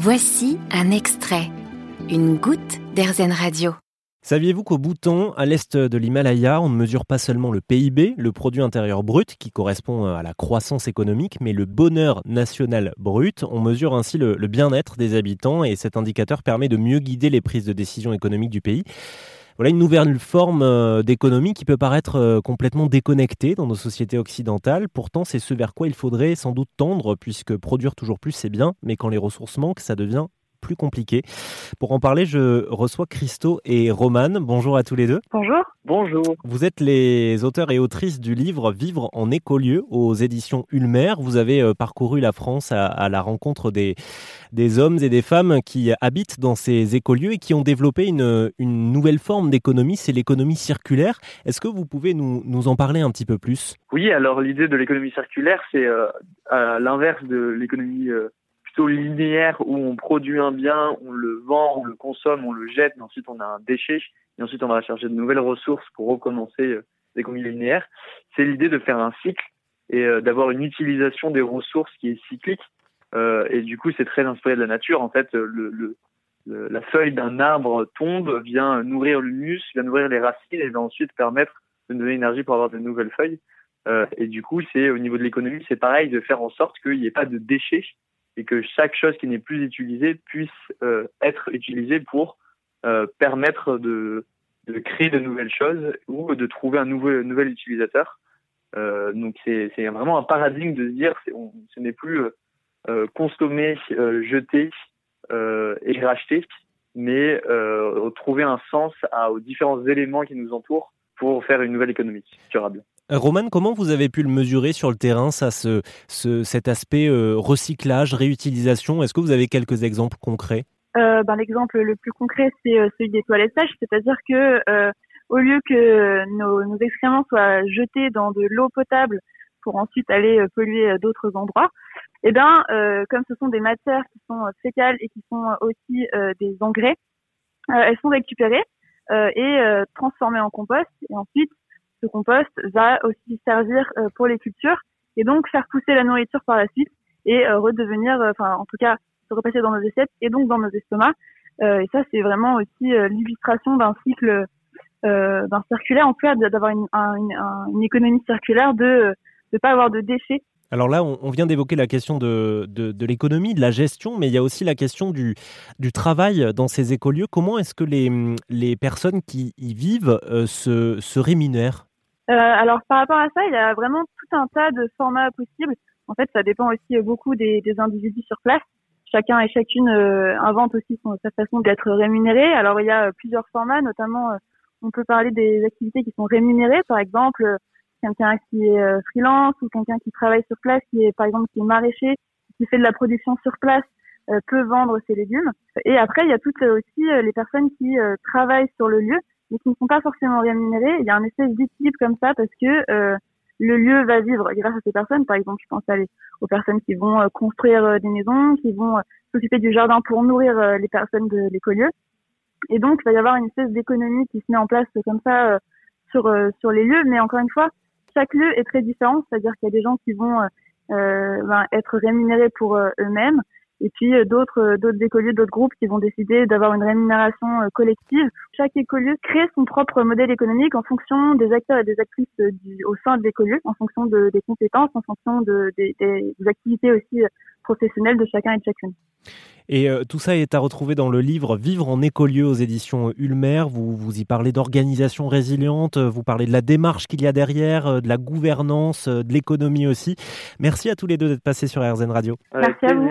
Voici un extrait, une goutte d'Airzen Radio. Saviez-vous qu'au Bhoutan, à l'est de l'Himalaya, on ne mesure pas seulement le PIB, le produit intérieur brut, qui correspond à la croissance économique, mais le bonheur national brut? On mesure ainsi le, bien-être des habitants et cet indicateur permet de mieux guider les prises de décision économiques du pays. Voilà une nouvelle forme euh, d'économie qui peut paraître euh, complètement déconnectée dans nos sociétés occidentales. Pourtant, c'est ce vers quoi il faudrait sans doute tendre, puisque produire toujours plus, c'est bien, mais quand les ressources manquent, ça devient plus compliqué. Pour en parler, je reçois Christo et Romane. Bonjour à tous les deux. Bonjour. Bonjour. Vous êtes les auteurs et autrices du livre Vivre en écolieu aux éditions Ulmer. Vous avez euh, parcouru la France à, la rencontre des, des hommes et des femmes qui habitent dans ces écolieux et qui ont développé une, une nouvelle forme d'économie, c'est l'économie circulaire. Est-ce que vous pouvez nous, nous en parler un petit peu plus? Oui, alors l'idée de l'économie circulaire, c'est euh, à l'inverse de l'économie euh, linéaire où on produit un bien, on le vend, on le consomme, on le jette, mais ensuite on a un déchet, et ensuite on va chercher de nouvelles ressources pour recommencer euh, l'économie linéaire. C'est l'idée de faire un cycle et euh, d'avoir une utilisation des ressources qui est cyclique. Euh, et du coup, c'est très inspiré de la nature. En fait, le, le, la feuille d'un arbre tombe, vient nourrir l'humus, vient nourrir les racines et va ensuite permettre de donner énergie pour avoir de nouvelles feuilles. Et du coup, c'est au niveau de l'économie, c'est pareil de faire en sorte qu'il n'y ait pas de déchets et que chaque chose qui n'est plus utilisée puisse euh, être utilisée pour euh, permettre de, créer de nouvelles choses ou de trouver un nouvel utilisateur. Euh, donc c'est vraiment un paradigme de se dire on, ce n'est plus consommer, jeter et racheter, mais trouver un sens aux différents éléments qui nous entourent pour faire une nouvelle économie durable. Roman, comment vous avez pu le mesurer sur le terrain, ça, ce, cet aspect euh, recyclage, réutilisation? Est-ce que vous avez quelques exemples concrets? Euh, ben, L'exemple le plus concret, c'est euh, celui des toilettes sèches, c'est-à-dire que au lieu que nos, nos, excréments soient jetés dans de l'eau potable pour ensuite aller polluer d'autres endroits, eh ben, comme ce sont des matières qui sont fécales et qui sont aussi des engrais, elles sont récupérées et transformées en compost. Et ensuite ce compost va aussi servir euh, pour les cultures et donc faire pousser la nourriture par la suite et euh, redevenir, euh, enfin en tout cas se repasser dans nos assiettes et donc dans nos estomacs. et ça c'est vraiment aussi l'illustration d'un cycle, d'un circulaire, en cas d'avoir une, économie circulaire, de ne pas avoir de déchets alors là, on, vient d'évoquer la question de, l'économie, de la gestion, mais il y a aussi la question du, travail dans ces écolieux. Comment est-ce que les, les personnes qui y vivent se, se rémunèrent? Euh, alors par rapport à ça, il y a vraiment tout un tas de formats possibles. En fait, ça dépend aussi beaucoup des, des individus sur place. Chacun et chacune euh, invente aussi sa façon d'être rémunéré. Alors il y a plusieurs formats, notamment euh, on peut parler des activités qui sont rémunérées, par exemple quelqu'un qui est freelance ou quelqu'un qui travaille sur place, qui est par exemple qui est maraîcher, qui fait de la production sur place, peut vendre ses légumes. Et après, il y a toutes aussi les personnes qui travaillent sur le lieu mais qui ne sont pas forcément rémunérés. Il y a un espèce d'équilibre comme ça parce que euh, le lieu va vivre grâce à ces personnes. Par exemple, je pense à aux personnes qui vont euh, construire euh, des maisons, qui vont s'occuper du jardin pour nourrir les personnes de l'écolieu. Et donc, il va y avoir une espèce d'économie qui se met en place comme ça sur sur les lieux. Mais encore une fois, chaque lieu est très différent. C'est-à-dire qu'il y a des gens qui vont ben, être rémunérés pour eux-mêmes et puis euh, d'autres euh, d'autres écoliers, d'autres groupes qui vont décider d'avoir une rémunération euh, collective. Chaque écolieu crée son propre modèle économique en fonction des acteurs et des actrices du, au sein de l'écolieu, en fonction de, des compétences, en fonction de, des, des, activités aussi professionnelles de chacun et de chacune. Et tout ça est à retrouver dans le livre Vivre en écolieu aux éditions Ulmer. Vous, vous y parlez d'organisation résiliente, vous parlez de la démarche qu'il y a derrière, de la gouvernance, de l'économie aussi. Merci à tous les deux d'être passés sur RZN Radio. Merci à vous.